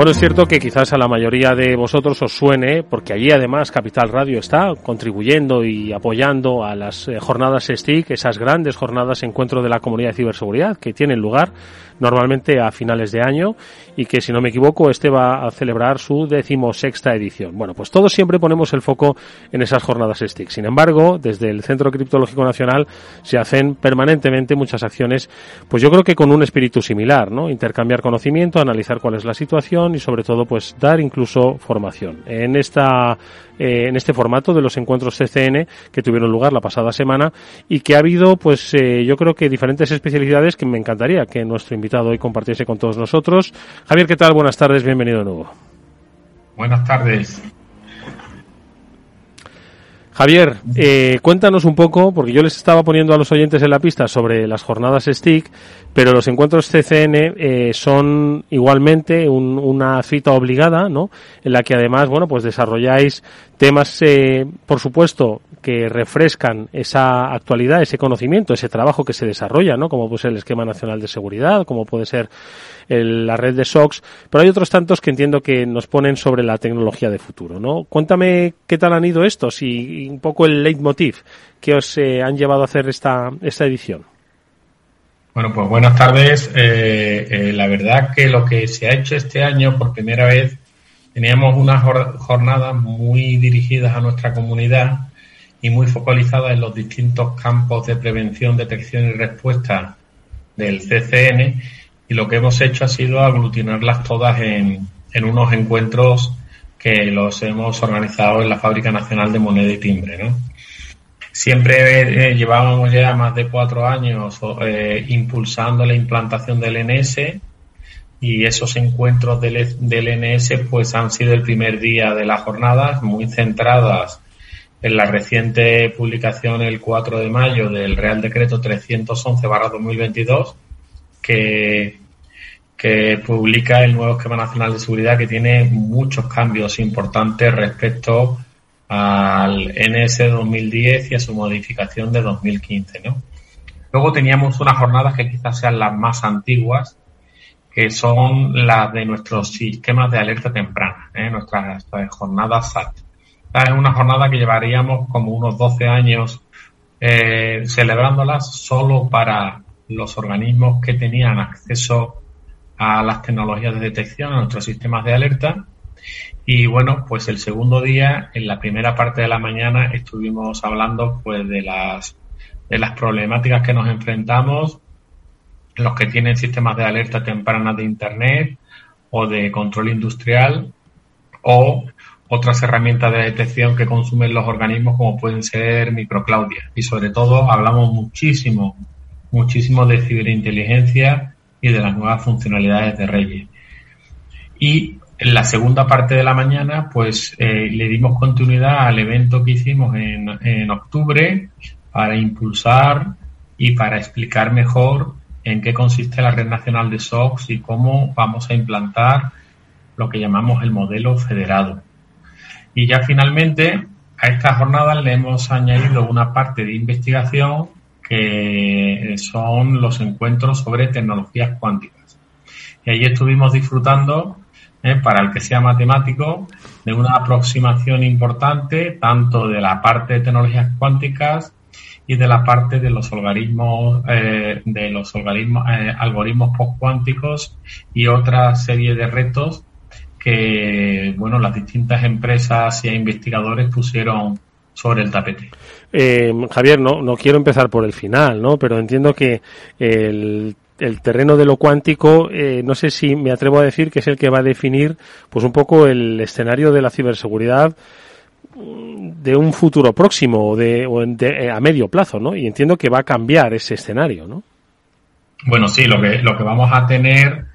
Bueno, es cierto que quizás a la mayoría de vosotros os suene, porque allí además Capital Radio está contribuyendo y apoyando a las eh, jornadas STIC, esas grandes jornadas encuentro de la comunidad de ciberseguridad que tienen lugar normalmente a finales de año y que si no me equivoco este va a celebrar su decimosexta edición. Bueno, pues todos siempre ponemos el foco en esas jornadas STIC. Sin embargo, desde el Centro Criptológico Nacional se hacen permanentemente muchas acciones, pues yo creo que con un espíritu similar, ¿no? Intercambiar conocimiento, analizar cuál es la situación, y sobre todo pues dar incluso formación. En esta eh, en este formato de los encuentros CCN que tuvieron lugar la pasada semana y que ha habido pues eh, yo creo que diferentes especialidades que me encantaría que nuestro invitado hoy compartiese con todos nosotros. Javier, ¿qué tal? Buenas tardes, bienvenido de nuevo. Buenas tardes. Javier, eh, cuéntanos un poco, porque yo les estaba poniendo a los oyentes en la pista sobre las jornadas STIC, pero los encuentros CCN eh, son igualmente una cita obligada, ¿no? En la que además, bueno, pues desarrolláis temas, eh, por supuesto, que refrescan esa actualidad, ese conocimiento, ese trabajo que se desarrolla, ¿no? Como puede ser el esquema nacional de seguridad, como puede ser la red de SOX, pero hay otros tantos que entiendo que nos ponen sobre la tecnología de futuro, ¿no? Cuéntame qué tal han ido estos y, un poco el leitmotiv que os eh, han llevado a hacer esta, esta edición. Bueno, pues buenas tardes. Eh, eh, la verdad que lo que se ha hecho este año por primera vez teníamos unas jornadas muy dirigidas a nuestra comunidad y muy focalizadas en los distintos campos de prevención, detección y respuesta del CCN y lo que hemos hecho ha sido aglutinarlas todas en, unos encuentros que los hemos organizado en la Fábrica Nacional de Moneda y Timbre. ¿no? Siempre eh, llevábamos ya más de cuatro años eh, impulsando la implantación del NS y esos encuentros del, del NS pues han sido el primer día de las jornadas muy centradas en la reciente publicación el 4 de mayo del Real Decreto 311-2022 que que publica el nuevo esquema nacional de seguridad que tiene muchos cambios importantes respecto al NS 2010 y a su modificación de 2015, ¿no? Luego teníamos unas jornadas que quizás sean las más antiguas, que son las de nuestros sistemas de alerta temprana, ¿eh? nuestras, jornadas SAT. es una jornada que llevaríamos como unos 12 años eh, celebrándolas solo para los organismos que tenían acceso a las tecnologías de detección, a nuestros sistemas de alerta. Y bueno, pues el segundo día, en la primera parte de la mañana, estuvimos hablando pues de las, de las problemáticas que nos enfrentamos, los que tienen sistemas de alerta temprana de Internet o de control industrial o otras herramientas de detección que consumen los organismos como pueden ser microclaudia. Y sobre todo hablamos muchísimo, muchísimo de ciberinteligencia y de las nuevas funcionalidades de Reyes. Y en la segunda parte de la mañana, pues eh, le dimos continuidad al evento que hicimos en, en octubre para impulsar y para explicar mejor en qué consiste la red nacional de SOX y cómo vamos a implantar lo que llamamos el modelo federado. Y ya finalmente a esta jornada le hemos añadido una parte de investigación que son los encuentros sobre tecnologías cuánticas. Y ahí estuvimos disfrutando, eh, para el que sea matemático, de una aproximación importante tanto de la parte de tecnologías cuánticas y de la parte de los algoritmos, eh, de los algoritmos, eh, algoritmos postcuánticos y otra serie de retos que, bueno, las distintas empresas y investigadores pusieron sobre el tapete. Eh, Javier, no, no quiero empezar por el final, ¿no? Pero entiendo que el, el terreno de lo cuántico, eh, no sé si me atrevo a decir que es el que va a definir, pues un poco el escenario de la ciberseguridad de un futuro próximo o de, o de, a medio plazo, ¿no? Y entiendo que va a cambiar ese escenario, ¿no? Bueno, sí, lo que, lo que vamos a tener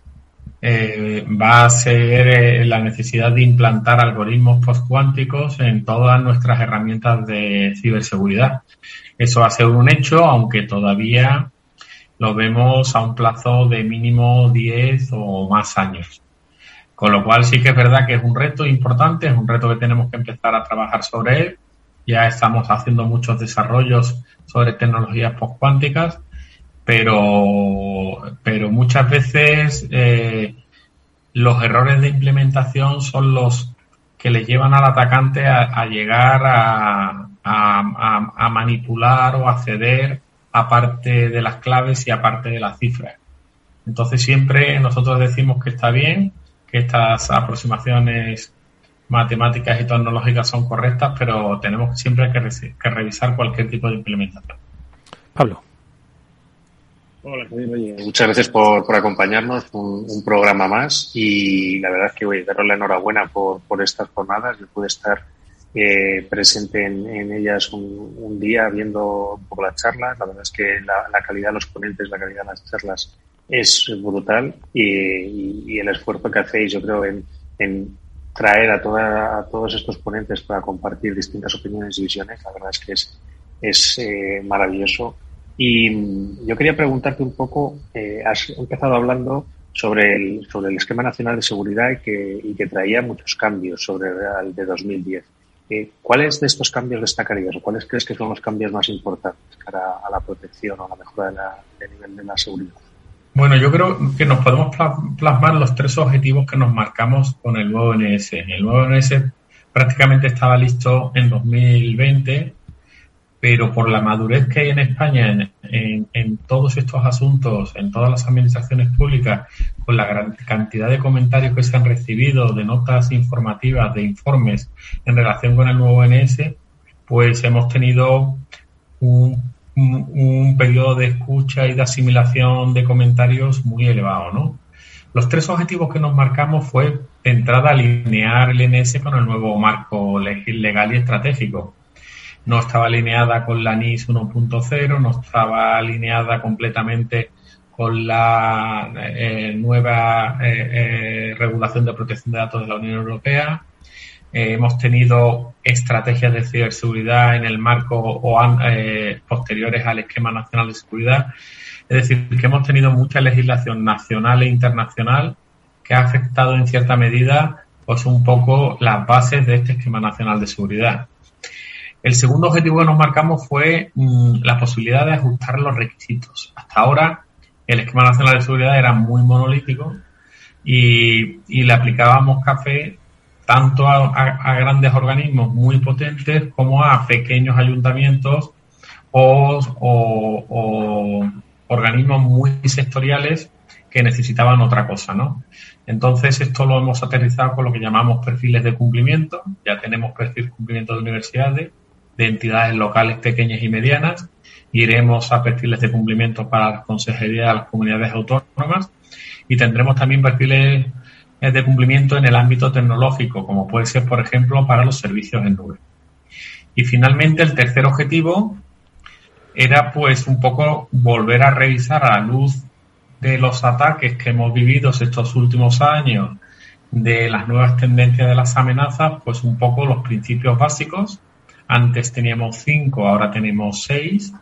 eh, va a ser eh, la necesidad de implantar algoritmos postcuánticos en todas nuestras herramientas de ciberseguridad. Eso va a ser un hecho, aunque todavía lo vemos a un plazo de mínimo 10 o más años. Con lo cual sí que es verdad que es un reto importante, es un reto que tenemos que empezar a trabajar sobre él. Ya estamos haciendo muchos desarrollos sobre tecnologías postcuánticas pero, pero muchas veces eh, los errores de implementación son los que le llevan al atacante a, llegar a, a, manipular o acceder a parte de las claves y a parte de las cifras. Entonces siempre nosotros decimos que está bien, que estas aproximaciones matemáticas y tecnológicas son correctas, pero tenemos siempre que, que revisar cualquier tipo de implementación. Pablo. Hola, muchas gracias por, por acompañarnos, un, un, programa más y la verdad es que voy a daros la enhorabuena por, por estas jornadas. Yo pude estar eh, presente en, en ellas un, un, día viendo un poco las charlas. La verdad es que la, la, calidad de los ponentes, la calidad de las charlas es brutal y, y, el esfuerzo que hacéis, yo creo, en, en traer a, toda, a todos estos ponentes para compartir distintas opiniones y visiones, la verdad es que es, es eh, maravilloso y mm, yo quería preguntarte un poco, eh, has empezado hablando sobre el, sobre el esquema nacional de seguridad y que, y que traía muchos cambios sobre el de 2010. Eh, ¿Cuáles de estos cambios destacarías o cuáles crees que son los cambios más importantes cara a la protección o a la mejora del nivel de la seguridad? Bueno, yo creo que nos podemos plasmar los tres objetivos que nos marcamos con el nuevo NS. El nuevo NS prácticamente estaba listo en 2020 pero por la madurez que hay en España en, en, todos estos asuntos, en todas las administraciones públicas, con la gran cantidad de comentarios que se han recibido, de notas informativas, de informes en relación con el nuevo NS, pues hemos tenido un, un, periodo de escucha y de asimilación de comentarios muy elevado, ¿no? Los tres objetivos que nos marcamos fue, de entrada, alinear el NS con el nuevo marco legal y estratégico no estaba alineada con la NIS 1.0, no estaba alineada completamente con la eh, nueva eh, eh, regulación de protección de datos de la Unión Europea. Eh, hemos tenido estrategias de ciberseguridad en el marco o eh, posteriores al esquema nacional de seguridad. Es decir, que hemos tenido mucha legislación nacional e internacional que ha afectado en cierta medida pues un poco las bases de este esquema nacional de seguridad. El segundo objetivo que nos marcamos fue mmm, la posibilidad de ajustar los requisitos. Hasta ahora el esquema nacional de seguridad era muy monolítico y, y le aplicábamos café tanto a, grandes organismos muy potentes como a pequeños ayuntamientos o, organismos muy sectoriales que necesitaban otra cosa, ¿no? Entonces, esto lo hemos aterrizado con lo que llamamos perfiles de cumplimiento. Ya tenemos perfil de cumplimiento de universidades, de entidades locales pequeñas y medianas. Iremos a perfiles de cumplimiento para las consejerías de las comunidades autónomas y tendremos también perfiles de cumplimiento en el ámbito tecnológico, como puede ser, por ejemplo, para los servicios en nube. Y finalmente, el tercer objetivo era, pues, un poco volver a revisar a la luz de los ataques que hemos vivido estos últimos años, de las nuevas tendencias de las amenazas, pues un poco los principios básicos antes teníamos cinco, ahora tenemos seis.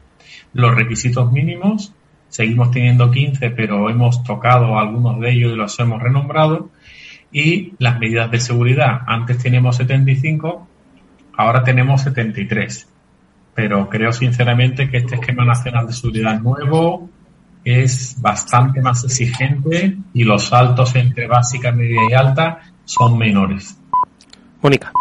Los requisitos mínimos, seguimos teniendo 15, pero hemos tocado algunos de ellos y los hemos renombrado. Y las medidas de seguridad, antes teníamos 75, ahora tenemos 73. Pero creo sinceramente que este esquema nacional de seguridad nuevo es bastante más exigente y los saltos entre básica, media y alta son menores. Mónica.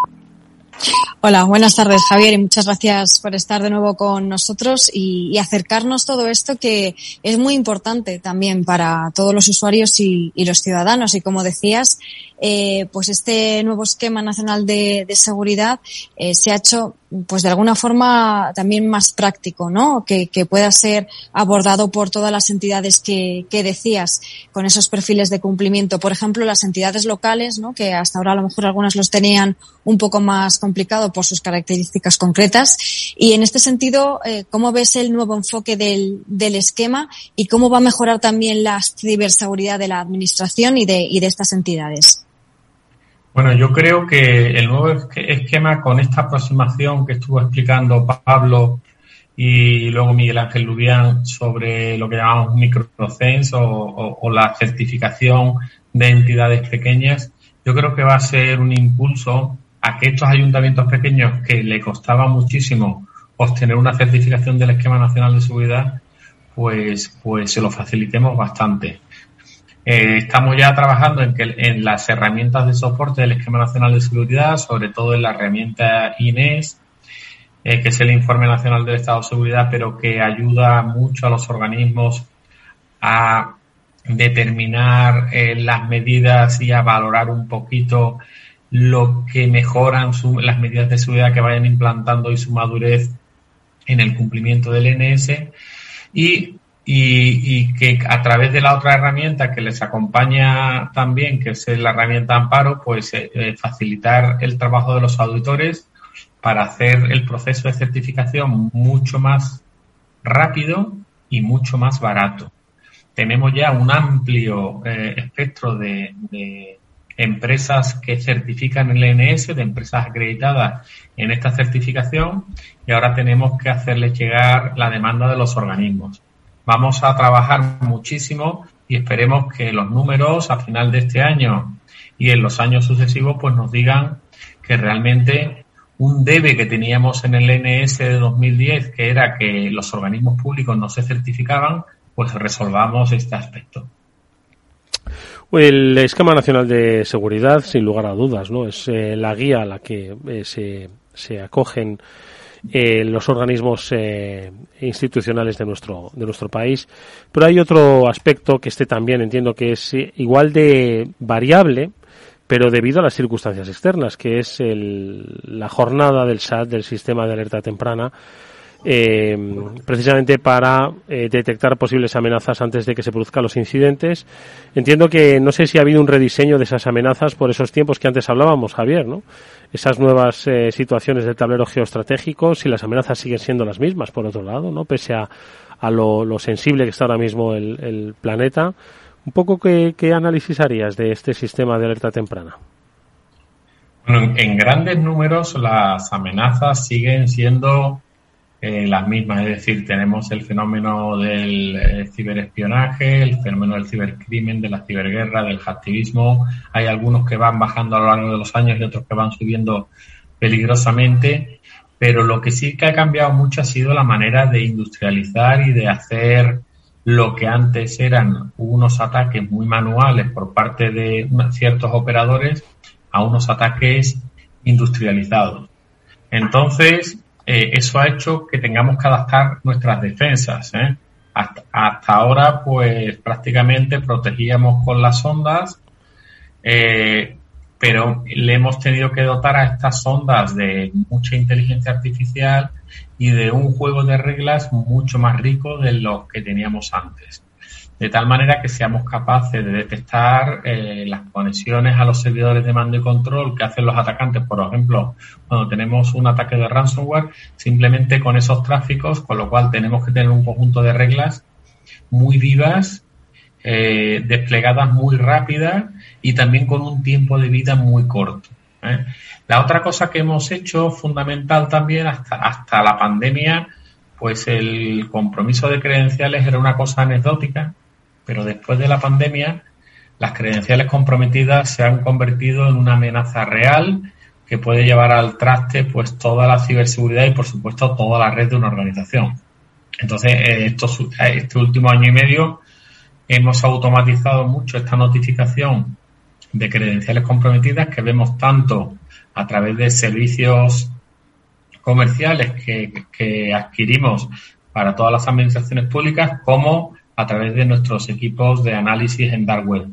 Hola, buenas tardes Javier y muchas gracias por estar de nuevo con nosotros y, acercarnos todo esto que es muy importante también para todos los usuarios y, los ciudadanos. Y como decías, eh, pues este nuevo esquema nacional de, seguridad eh, se ha hecho pues de alguna forma también más práctico, ¿no? Que, pueda ser abordado por todas las entidades que, decías, con esos perfiles de cumplimiento. Por ejemplo, las entidades locales, ¿no? Que hasta ahora a lo mejor algunas los tenían un poco más complicado por sus características concretas. Y en este sentido, eh, ¿cómo ves el nuevo enfoque del, del, esquema y cómo va a mejorar también la ciberseguridad de la administración y de, y de estas entidades? Bueno, yo creo que el nuevo esquema con esta aproximación que estuvo explicando Pablo y luego Miguel Ángel Lubián sobre lo que llamamos microcens o, o, o, la certificación de entidades pequeñas, yo creo que va a ser un impulso a que estos ayuntamientos pequeños que le costaba muchísimo obtener una certificación del esquema nacional de seguridad, pues, pues se lo facilitemos bastante. Eh, estamos ya trabajando en, que, en las herramientas de soporte del Esquema Nacional de Seguridad, sobre todo en la herramienta INES, eh, que es el Informe Nacional del Estado de Seguridad, pero que ayuda mucho a los organismos a determinar eh, las medidas y a valorar un poquito lo que mejoran las medidas de seguridad que vayan implantando y su madurez en el cumplimiento del NS y, y, que a través de la otra herramienta que les acompaña también, que es la herramienta Amparo, pues eh, eh, facilitar el trabajo de los auditores para hacer el proceso de certificación mucho más rápido y mucho más barato. Tenemos ya un amplio eh, espectro de empresas que certifican el NS, de empresas acreditadas en esta certificación, y ahora tenemos que hacerles llegar la demanda de los organismos. Vamos a trabajar muchísimo y esperemos que los números a final de este año y en los años sucesivos pues nos digan que realmente un debe que teníamos en el NS de 2010, que era que los organismos públicos no se certificaban, pues resolvamos este aspecto. El esquema nacional de seguridad, sin lugar a dudas, no es eh, la guía a la que eh, se, se, acogen eh, los organismos institucionales de nuestro de nuestro país. Pero hay otro aspecto que este también entiendo que es igual de variable, pero debido a las circunstancias externas, que es el, la jornada del SAT, del Sistema de Alerta Temprana, eh, precisamente para eh, detectar posibles amenazas antes de que se produzcan los incidentes. Entiendo que no sé si ha habido un rediseño de esas amenazas por esos tiempos que antes hablábamos, Javier, ¿no? Esas nuevas eh, situaciones del tablero geoestratégico, si las amenazas siguen siendo las mismas, por otro lado, ¿no? Pese a, a lo, sensible que está ahora mismo el, planeta. Un poco, ¿qué, ¿qué análisis harías de este sistema de alerta temprana? Bueno, en grandes números las amenazas siguen siendo eh, las mismas, es decir, tenemos el fenómeno del eh, ciberespionaje, el fenómeno del cibercrimen, de la ciberguerra, del hacktivismo. Hay algunos que van bajando a lo largo de los años y otros que van subiendo peligrosamente, pero lo que sí que ha cambiado mucho ha sido la manera de industrializar y de hacer lo que antes eran unos ataques muy manuales por parte de ciertos operadores a unos ataques industrializados. Entonces, eh, eso ha hecho que tengamos que adaptar nuestras defensas. ¿eh? Hasta, ahora, pues prácticamente protegíamos con las ondas, eh, pero le hemos tenido que dotar a estas ondas de mucha inteligencia artificial y de un juego de reglas mucho más rico de lo que teníamos antes de tal manera que seamos capaces de detectar eh, las conexiones a los servidores de mando y control que hacen los atacantes, por ejemplo, cuando tenemos un ataque de ransomware, simplemente con esos tráficos, con lo cual tenemos que tener un conjunto de reglas muy vivas, eh, desplegadas muy rápidas y también con un tiempo de vida muy corto. ¿eh? La otra cosa que hemos hecho fundamental también hasta, hasta la pandemia, pues el compromiso de credenciales era una cosa anecdótica pero después de la pandemia las credenciales comprometidas se han convertido en una amenaza real que puede llevar al traste pues toda la ciberseguridad y por supuesto toda la red de una organización. Entonces, eh, estos, eh, este último año y medio hemos automatizado mucho esta notificación de credenciales comprometidas que vemos tanto a través de servicios comerciales que, que adquirimos para todas las administraciones públicas como a través de nuestros equipos de análisis en dark web.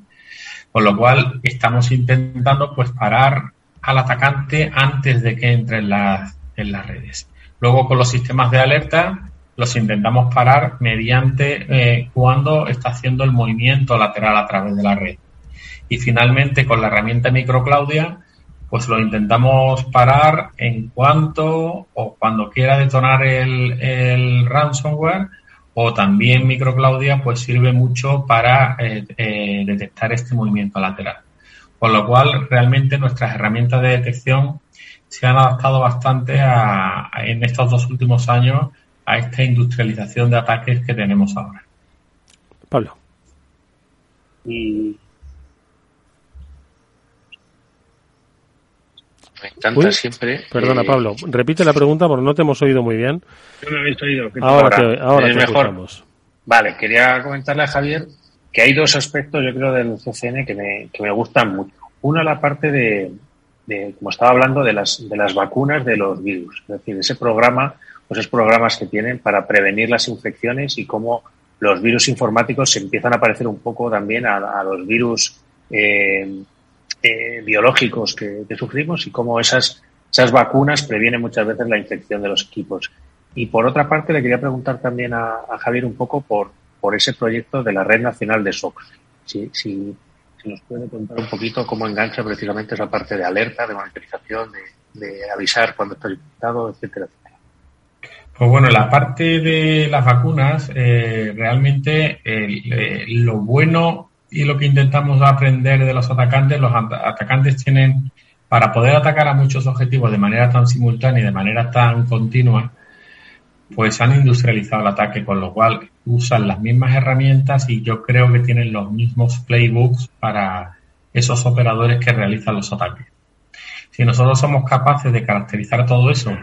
Con lo cual estamos intentando pues parar al atacante antes de que entre en las, en las redes. Luego con los sistemas de alerta los intentamos parar mediante eh, cuando está haciendo el movimiento lateral a través de la red. Y finalmente con la herramienta MicroClaudia pues lo intentamos parar en cuanto o cuando quiera detonar el, el ransomware o también microclaudia pues sirve mucho para eh, eh, detectar este movimiento lateral. Con lo cual, realmente nuestras herramientas de detección se han adaptado bastante a, en estos dos últimos años a esta industrialización de ataques que tenemos ahora. Pablo. Y Me encanta siempre. Perdona, Pablo. Repite la pregunta porque no te hemos oído muy bien. No me habéis oído. Ahora, te, ahora, mejor. Vale, quería comentarle a Javier que hay dos aspectos, yo creo, del CCN que me, que me gustan mucho. Una, la parte de, de, como estaba hablando, de las, de las vacunas de los virus. Es decir, ese programa, pues esos programas que tienen para prevenir las infecciones y cómo los virus informáticos se empiezan a parecer un poco también a, los virus eh, eh, biológicos que, sufrimos y cómo esas, esas vacunas previenen muchas veces la infección de los equipos. Y por otra parte, le quería preguntar también a, Javier un poco por, por ese proyecto de la Red Nacional de SOX. Si, si, nos puede contar un poquito cómo engancha precisamente esa parte de alerta, de monitorización, de, avisar cuando está infectado, etcétera, etcétera. Pues bueno, la parte de las vacunas, eh, realmente eh, lo bueno y lo que intentamos aprender de los atacantes, los atacantes tienen, para poder atacar a muchos objetivos de manera tan simultánea y de manera tan continua, pues han industrializado el ataque, con lo cual usan las mismas herramientas y yo creo que tienen los mismos playbooks para esos operadores que realizan los ataques. Si nosotros somos capaces de caracterizar todo eso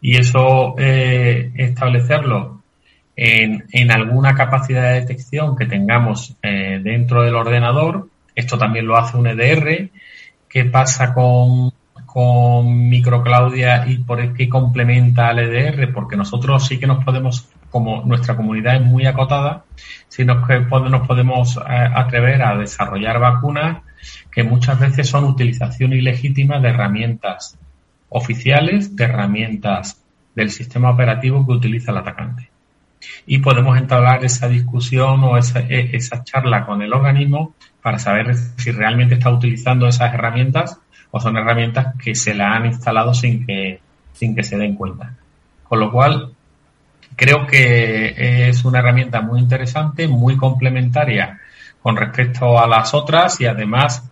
y eso eh, establecerlo en, en, alguna capacidad de detección que tengamos eh, dentro del ordenador, esto también lo hace un EDR, ¿qué pasa con con Microclaudia y por qué complementa al EDR, porque nosotros sí que nos podemos, como nuestra comunidad es muy acotada, sí nos, nos podemos eh, atrever a desarrollar vacunas que muchas veces son utilización ilegítima de herramientas oficiales, de herramientas del sistema operativo que utiliza el atacante. Y podemos entablar esa discusión o esa, e, esa charla con el organismo para saber si realmente está utilizando esas herramientas o son herramientas que se la han instalado sin que, sin que se den cuenta. Con lo cual, creo que es una herramienta muy interesante, muy complementaria con respecto a las otras y además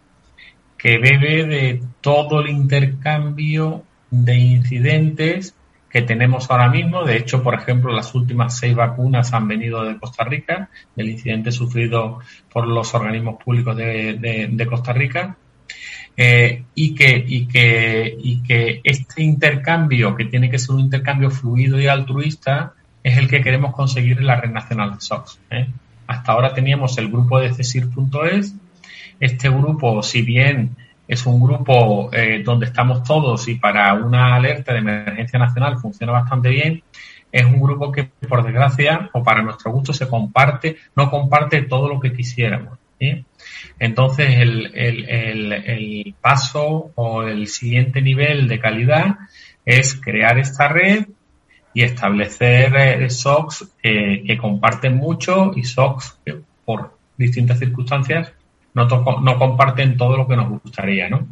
que bebe de todo el intercambio de incidentes que tenemos ahora mismo. De hecho, por ejemplo, las últimas seis vacunas han venido de Costa Rica, del incidente sufrido por los organismos públicos de, de Costa Rica. Eh, y, que, y, que, y que este intercambio, que tiene que ser un intercambio fluido y altruista, es el que queremos conseguir en la red nacional de SOX. ¿eh? Hasta ahora teníamos el grupo de CESIR.es. Este grupo, si bien es un grupo eh, donde estamos todos y para una alerta de emergencia nacional funciona bastante bien, es un grupo que, por desgracia, o para nuestro gusto, se comparte, no comparte todo lo que quisiéramos. Entonces, el, paso o el siguiente nivel de calidad es crear esta red y establecer eh, SOCs que comparten mucho y SOCs que por distintas circunstancias no, no comparten todo lo que nos gustaría, ¿no?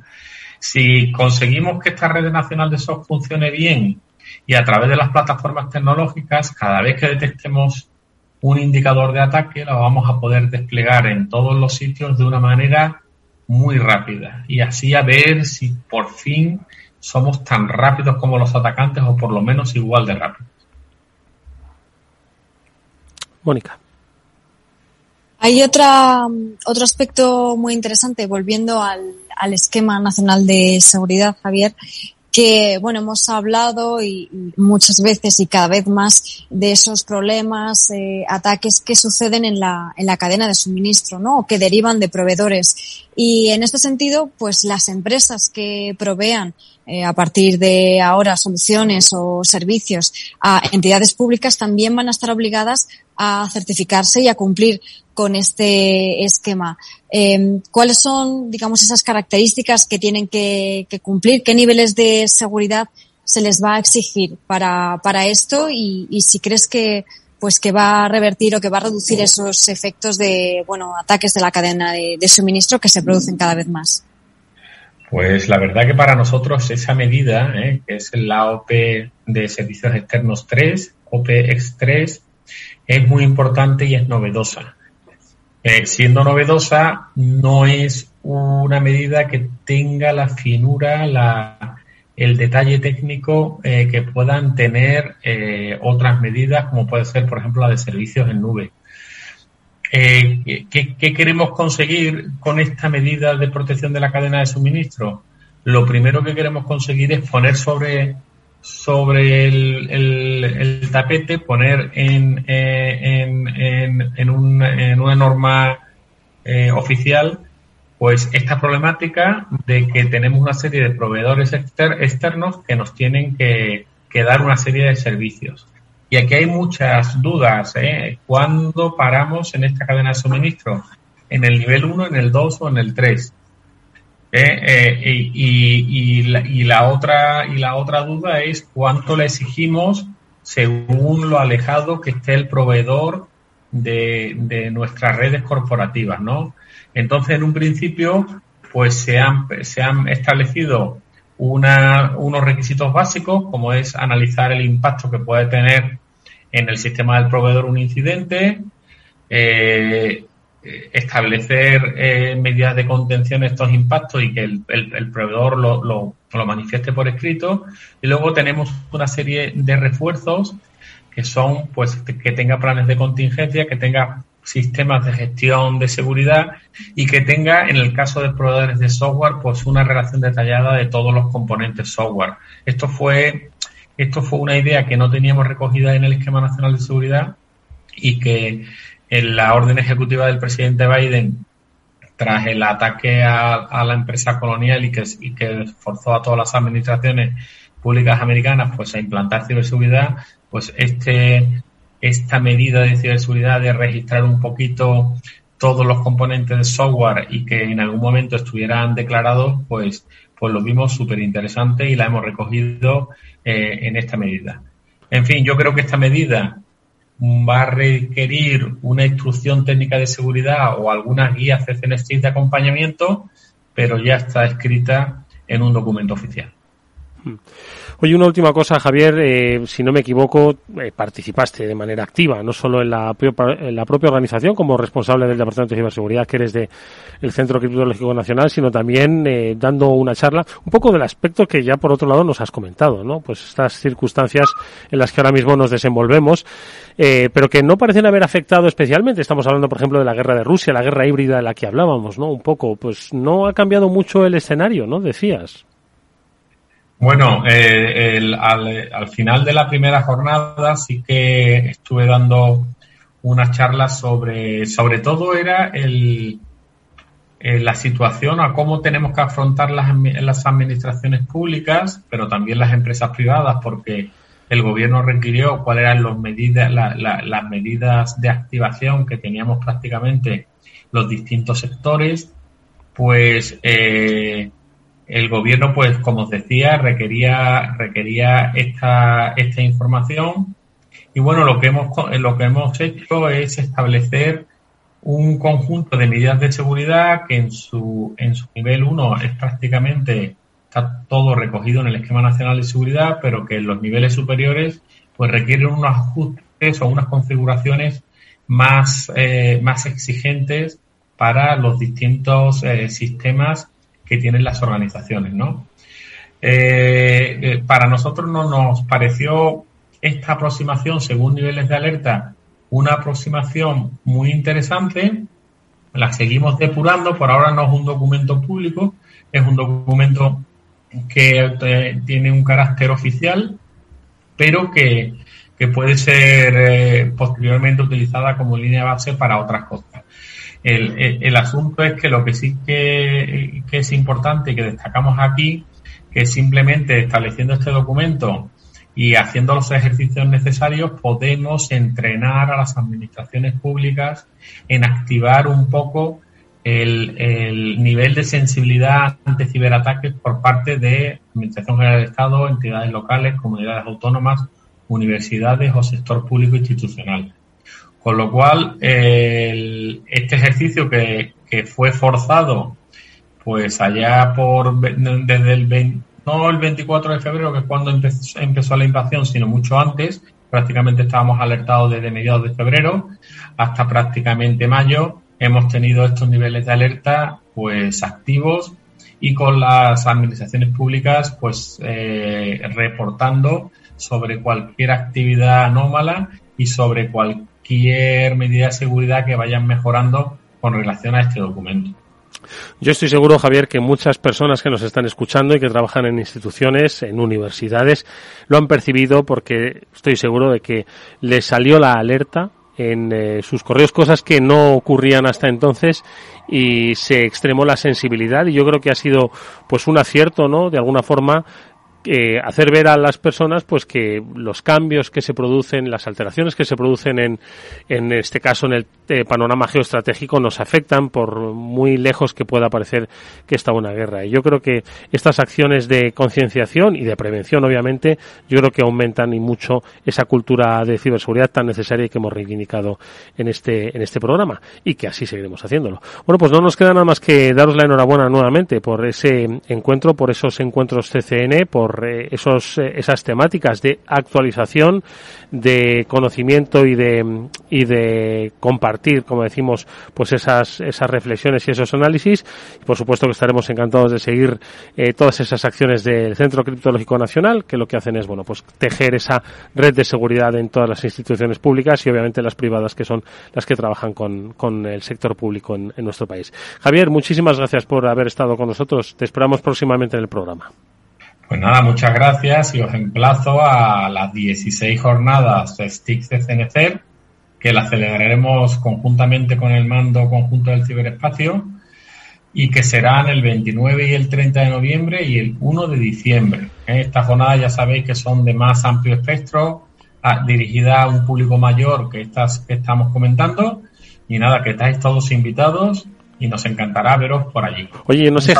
Si conseguimos que esta red nacional de SOC funcione bien y a través de las plataformas tecnológicas, cada vez que detectemos un indicador de ataque lo vamos a poder desplegar en todos los sitios de una manera muy rápida y así a ver si por fin somos tan rápidos como los atacantes o por lo menos igual de rápidos. Mónica. Hay otra, otro aspecto muy interesante, volviendo al, al esquema nacional de seguridad, Javier, que, bueno, hemos hablado y, muchas veces y cada vez más de esos problemas, eh, ataques que suceden en la, en la cadena de suministro, ¿no? O que derivan de proveedores. Y en este sentido, pues las empresas que provean eh, a partir de ahora soluciones o servicios a entidades públicas también van a estar obligadas a certificarse y a cumplir con este esquema. Eh, ¿Cuáles son, digamos, esas características que tienen que, cumplir? ¿Qué niveles de seguridad se les va a exigir para, para esto? Y, y, si crees que, pues, que va a revertir o que va a reducir esos efectos de, bueno, ataques de la cadena de, suministro que se producen cada vez más. Pues la verdad que para nosotros esa medida, ¿eh? que es la OP de Servicios Externos 3, OPX3, es muy importante y es novedosa. Eh, siendo novedosa, no es una medida que tenga la finura, la, el detalle técnico eh, que puedan tener eh, otras medidas, como puede ser, por ejemplo, la de servicios en nube. ¿qué, ¿Qué queremos conseguir con esta medida de protección de la cadena de suministro? Lo primero que queremos conseguir es poner sobre sobre el, tapete, poner en, eh, en, en, en, una norma eh, oficial pues esta problemática de que tenemos una serie de proveedores externos que nos tienen que, dar una serie de servicios. Y aquí hay muchas dudas. ¿eh? ¿Cuándo paramos en esta cadena de suministro? ¿En el nivel 1, en el 2 o en el 3? ¿Eh? Eh, y, la, otra, y la otra duda es cuánto le exigimos según lo alejado que esté el proveedor de, nuestras redes corporativas, ¿no? Entonces, en un principio, pues se han, se han establecido unos requisitos básicos, como es analizar el impacto que puede tener en el sistema del proveedor un incidente, eh, establecer eh, medidas de contención a estos impactos y que el, proveedor lo, lo, lo, manifieste por escrito. Y luego tenemos una serie de refuerzos que son, pues, que tenga planes de contingencia, que tenga sistemas de gestión de seguridad y que tenga, en el caso de proveedores de software, pues una relación detallada de todos los componentes software. Esto fue, esto fue una idea que no teníamos recogida en el esquema nacional de seguridad y que en la orden ejecutiva del presidente Biden tras el ataque a, la empresa colonial y que, forzó a todas las administraciones públicas americanas pues a implantar ciberseguridad, pues este esta medida de ciberseguridad de registrar un poquito todos los componentes de software y que en algún momento estuvieran declarados, pues, pues lo vimos súper interesante y la hemos recogido eh, en esta medida. En fin, yo creo que esta medida va a requerir una instrucción técnica de seguridad o alguna guía CCNST de acompañamiento, pero ya está escrita en un documento oficial. Hmm. Oye, una última cosa, Javier, eh, si no me equivoco, eh, participaste de manera activa, no solo en la, propia organización como responsable del Departamento de Ciberseguridad que eres del el Centro Criptológico Nacional, sino también eh, dando una charla un poco del aspecto que ya por otro lado nos has comentado, ¿no? Pues estas circunstancias en las que ahora mismo nos desenvolvemos, pero que no parecen haber afectado especialmente. Estamos hablando, por ejemplo, de la guerra de Rusia, la guerra híbrida de la que hablábamos, ¿no? Un poco, pues no ha cambiado mucho el escenario, ¿no? Decías. Bueno, eh, al, final de la primera jornada sí que estuve dando una charla sobre, sobre todo era el, eh, la situación a cómo tenemos que afrontar las, las administraciones públicas, pero también las empresas privadas, porque el gobierno requirió cuáles eran los medidas, las medidas de activación que teníamos prácticamente los distintos sectores, pues eh, el gobierno, pues, como os decía, requería, requería esta, esta información. Y bueno, lo que hemos, lo que hemos hecho es establecer un conjunto de medidas de seguridad que en su, en su nivel 1 es prácticamente, está todo recogido en el esquema nacional de seguridad, pero que en los niveles superiores, pues requieren unos ajustes o unas configuraciones más, eh, más exigentes para los distintos eh, sistemas que tienen las organizaciones, ¿no? Eh, eh, para nosotros no nos pareció esta aproximación según niveles de alerta una aproximación muy interesante. La seguimos depurando, por ahora no es un documento público, es un documento que eh, tiene un carácter oficial, pero que, puede ser posteriormente utilizada como línea base para otras cosas. El, asunto es que lo que sí que, es importante y que destacamos aquí, que simplemente estableciendo este documento y haciendo los ejercicios necesarios, podemos entrenar a las administraciones públicas en activar un poco el, el, nivel de sensibilidad ante ciberataques por parte de Administración General del Estado, entidades locales, comunidades autónomas, universidades o sector público institucional. Con lo cual, este ejercicio que, fue forzado, pues allá por desde el no el 24 de febrero, que es cuando empezó, la invasión, sino mucho antes, prácticamente estábamos alertados desde mediados de febrero hasta prácticamente mayo, hemos tenido estos niveles de alerta pues activos y con las administraciones públicas pues eh, reportando sobre cualquier actividad anómala y sobre cualquier cualquier medida de seguridad que vayan mejorando con relación a este documento. Yo estoy seguro, Javier, que muchas personas que nos están escuchando y que trabajan en instituciones, en universidades, lo han percibido porque estoy seguro de que les salió la alerta en eh, sus correos cosas que no ocurrían hasta entonces y se extremó la sensibilidad y yo creo que ha sido pues un acierto, ¿no? De alguna forma eh, hacer ver a las personas pues que los cambios que se producen, las alteraciones que se producen en, en este caso en el eh, panorama geoestratégico nos afectan por muy lejos que pueda parecer que está una guerra. Y yo creo que estas acciones de concienciación y de prevención, obviamente, yo creo que aumentan y mucho esa cultura de ciberseguridad tan necesaria que hemos reivindicado en este, en este programa y que así seguiremos haciéndolo. Bueno, pues no nos queda nada más que daros la enhorabuena nuevamente por ese encuentro, por esos encuentros CCN, por esos, eh, esas temáticas de actualización, de conocimiento y de, y de compartir, como decimos, pues esas, esas reflexiones y esos análisis. Y por supuesto que estaremos encantados de seguir eh, todas esas acciones del Centro Criptológico Nacional, que lo que hacen es, bueno, pues tejer esa red de seguridad en todas las instituciones públicas y obviamente las privadas que son las que trabajan con, con el sector público en, en nuestro país. Javier, muchísimas gracias por haber estado con nosotros. Te esperamos próximamente en el programa. Pues nada, muchas gracias y os emplazo a las 16 jornadas de STIC de CNCER, que las celebraremos conjuntamente con el mando conjunto del ciberespacio y que serán el 29 y el 30 de noviembre y el 1 de diciembre. Estas jornadas ya sabéis que son de más amplio espectro, dirigidas a un público mayor que estas que estamos comentando. Y nada, que estáis todos invitados y nos encantará veros por allí. Oye, no sé,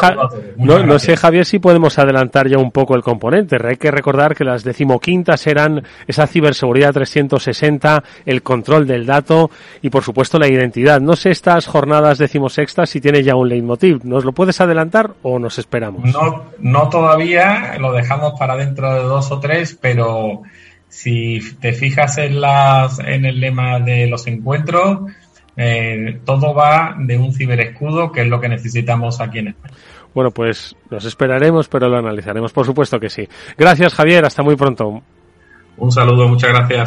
no, sé, Javier, si podemos adelantar ya un poco el componente. Hay que recordar que las decimoquintas eran esa ciberseguridad 360, el control del dato y, por supuesto, la identidad. No sé estas jornadas decimosextas si tiene ya un leitmotiv. ¿Nos lo puedes adelantar o nos esperamos? No, no todavía, lo dejamos para dentro de dos o tres, pero si te fijas en, las, en el lema de los encuentros, eh, todo va de un ciberescudo, que es lo que necesitamos aquí en España. Bueno, pues nos esperaremos, pero lo analizaremos, por supuesto que sí. Gracias, Javier. Hasta muy pronto. Un saludo, muchas gracias.